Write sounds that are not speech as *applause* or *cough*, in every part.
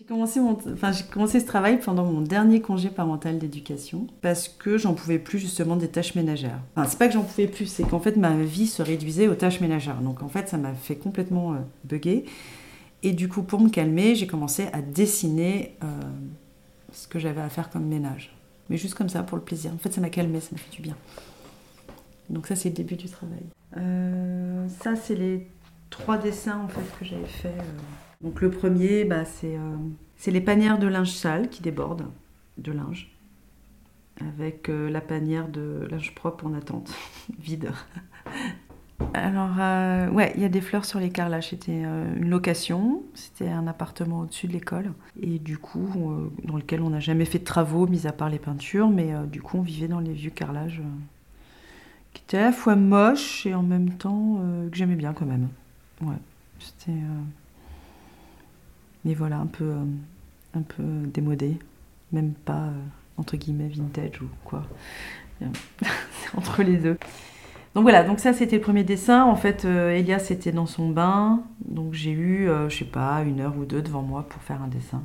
J'ai commencé, mon... enfin, j'ai commencé ce travail pendant mon dernier congé parental d'éducation parce que j'en pouvais plus justement des tâches ménagères. Enfin, c'est pas que j'en pouvais plus, c'est qu'en fait ma vie se réduisait aux tâches ménagères. Donc en fait, ça m'a fait complètement euh, bugger. Et du coup, pour me calmer, j'ai commencé à dessiner euh, ce que j'avais à faire comme ménage. Mais juste comme ça, pour le plaisir. En fait, ça m'a calmé, ça m'a fait du bien. Donc ça, c'est le début du travail. Euh, ça, c'est les trois dessins en fait que j'avais fait. euh. Donc le premier, bah, c'est euh, c'est les panières de linge sale qui débordent de linge, avec euh, la panière de linge propre en attente, *laughs* vide. Alors, euh, ouais, il y a des fleurs sur les carrelages. C'était une location, c'était un appartement au-dessus de l'école, et du coup, dans lequel on n'a jamais fait de travaux, mis à part les peintures, mais du coup, on vivait dans les vieux carrelages, qui étaient à la fois moches et en même temps que j'aimais bien quand même. Ouais, c'était. Euh, Mais voilà, un peu, euh, un peu démodé, même pas euh, entre guillemets vintage ou quoi. *laughs* C'est entre les deux. Donc voilà, donc ça c'était le premier dessin. En fait, euh, Elias était dans son bain, donc j'ai eu, euh, je sais pas, une heure ou deux devant moi pour faire un dessin.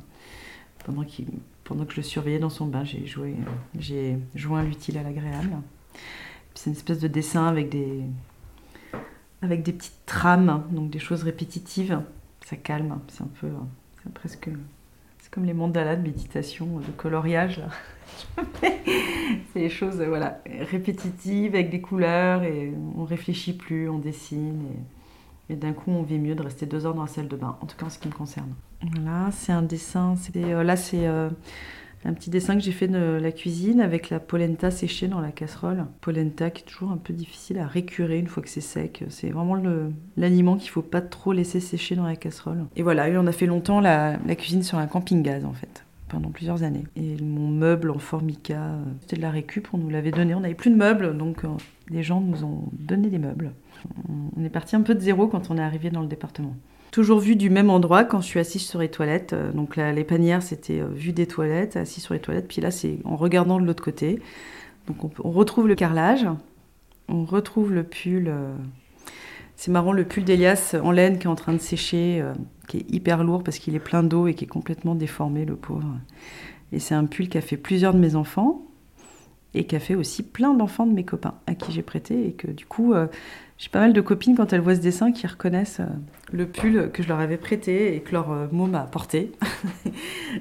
Pendant, pendant que je le surveillais dans son bain, j'ai joué, euh, j'ai joint l'utile à l'agréable. C'est une espèce de dessin avec des, avec des petites trames, donc des choses répétitives. Ça calme, c'est un peu, euh, presque, c'est comme les mandalas de méditation, de coloriage. là. *laughs* c'est des choses, euh, voilà, répétitives avec des couleurs et on réfléchit plus, on dessine et, d'un coup on vit mieux de rester deux heures dans la salle de bain. En tout cas en ce qui me concerne. Voilà, c'est un dessin. euh, là c'est euh, un petit dessin que j'ai fait de la cuisine avec la polenta séchée dans la casserole. Polenta qui est toujours un peu difficile à récurer une fois que c'est sec. C'est vraiment l'aliment qu'il faut pas trop laisser sécher dans la casserole. Et voilà, on a fait longtemps la, cuisine sur un camping-gaz en fait pendant plusieurs années. Et mon meuble en formica, euh, c'était de la récup, on nous l'avait donné. On n'avait plus de meubles, donc euh, les gens nous ont donné des meubles. On est parti un peu de zéro quand on est arrivé dans le département. Toujours vu du même endroit quand je suis assise sur les toilettes. Euh, Donc là, les panières, c'était euh, vu des toilettes, assis sur les toilettes. Puis là, c'est en regardant de l'autre côté. Donc on, on retrouve le carrelage, on retrouve le pull. euh, C'est marrant, le pull d'Elias en laine qui est en train de sécher, qui est hyper lourd parce qu'il est plein d'eau et qui est complètement déformé, le pauvre. Et c'est un pull qui a fait plusieurs de mes enfants et qui a fait aussi plein d'enfants de mes copains à qui j'ai prêté. Et que du coup, euh, j'ai pas mal de copines quand elles voient ce dessin qui reconnaissent euh, le pull que je leur avais prêté et que leur môme a porté.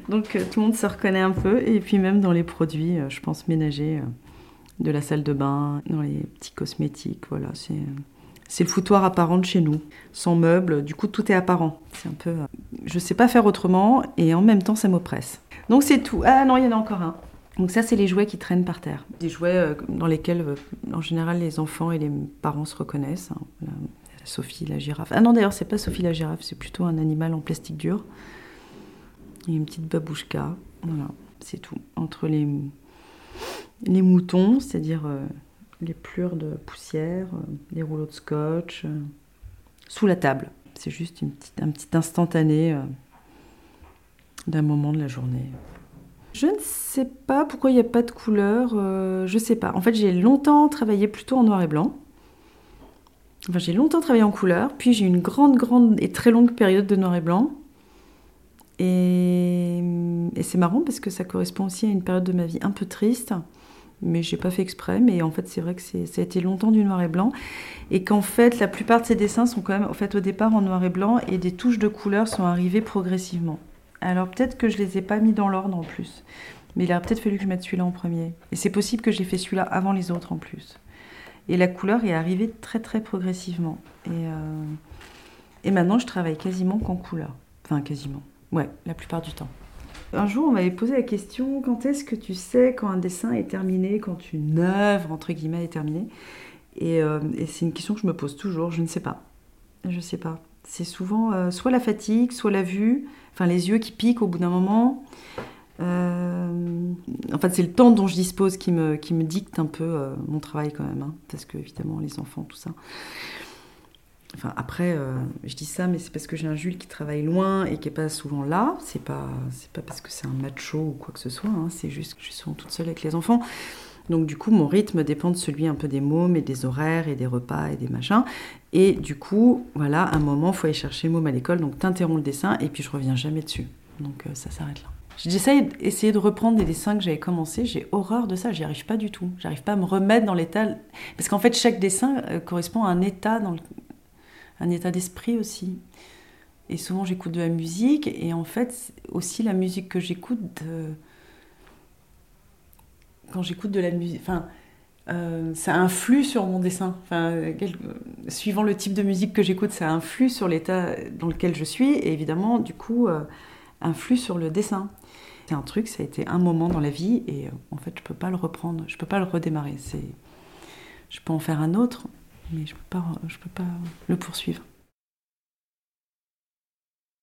Donc euh, tout le monde se reconnaît un peu. Et puis même dans les produits, je pense ménagers, de la salle de bain, dans les petits cosmétiques, voilà, c'est. c'est le foutoir apparent de chez nous, sans meubles, du coup tout est apparent. C'est un peu. Je sais pas faire autrement et en même temps ça m'oppresse. Donc c'est tout. Ah non, il y en a encore un. Donc ça, c'est les jouets qui traînent par terre. Des jouets euh, dans lesquels, euh, en général, les enfants et les parents se reconnaissent. hein. Sophie, la girafe. Ah non, d'ailleurs, c'est pas Sophie la girafe, c'est plutôt un animal en plastique dur. A une petite babouchka. Voilà, c'est tout. Entre les, les moutons, c'est-à-dire euh, les plures de poussière, les rouleaux de scotch, sous la table. C'est juste une petite, un petit instantané d'un moment de la journée. Je ne sais pas pourquoi il n'y a pas de couleur. euh, je sais pas. En fait, j'ai longtemps travaillé plutôt en noir et blanc. Enfin, j'ai longtemps travaillé en couleur. Puis j'ai eu une grande, grande et très longue période de noir et blanc. Et, et c'est marrant parce que ça correspond aussi à une période de ma vie un peu triste. Mais j'ai pas fait exprès. Mais en fait, c'est vrai que ça a été longtemps du noir et blanc. Et qu'en fait, la plupart de ces dessins sont quand même au départ en noir et blanc. Et des touches de couleur sont arrivées progressivement. Alors peut-être que je les ai pas mis dans l'ordre en plus. Mais il a peut-être fallu que je mette celui-là en premier. Et c'est possible que j'ai fait celui-là avant les autres en plus. Et la couleur est arrivée très très progressivement. Et, euh, et maintenant je travaille quasiment qu'en couleur. Enfin quasiment. Ouais, la plupart du temps. Un jour on m'avait posé la question quand est-ce que tu sais quand un dessin est terminé, quand une œuvre entre guillemets est terminée? Euh, et c'est une question que je me pose toujours. Je ne sais pas. Je ne sais pas. C'est souvent euh, soit la fatigue, soit la vue, enfin les yeux qui piquent au bout d'un moment. Euh, en fait, c'est le temps dont je dispose qui me, qui dicte un peu euh, mon travail quand même, hein, parce que évidemment les enfants, tout ça. Enfin, après, euh, je dis ça, mais c'est parce que j'ai un Jules qui travaille loin et qui est pas souvent là. C'est pas, pas parce que c'est un macho ou quoi que ce soit. hein, c'est juste que je suis souvent toute seule avec les enfants. Donc du coup, mon rythme dépend de celui un peu des mômes et des horaires et des repas et des machins. Et du coup, voilà, à un moment, il faut aller chercher môme à l'école, donc t'interromps le dessin et puis je reviens jamais dessus. Donc ça s'arrête là. J'essaye d'essayer de reprendre des dessins que j'avais commencé. J'ai horreur de ça. J'y arrive pas du tout. J'arrive pas à me remettre dans l'état. Parce qu'en fait, chaque dessin correspond à un état, dans un état d'esprit aussi. Et souvent, j'écoute de la musique. Et en fait, aussi la musique que j'écoute, quand j'écoute de la musique, enfin, euh, ça influe sur mon dessin. Enfin, suivant le type de musique que j'écoute, ça influe sur l'état dans lequel je suis. Et évidemment, du coup, euh, influe sur le dessin. C'est un truc, ça a été un moment dans la vie. Et euh, en fait, je peux pas le reprendre. Je peux pas le redémarrer. C'est, je peux en faire un autre, mais je peux pas, je peux pas le poursuivre.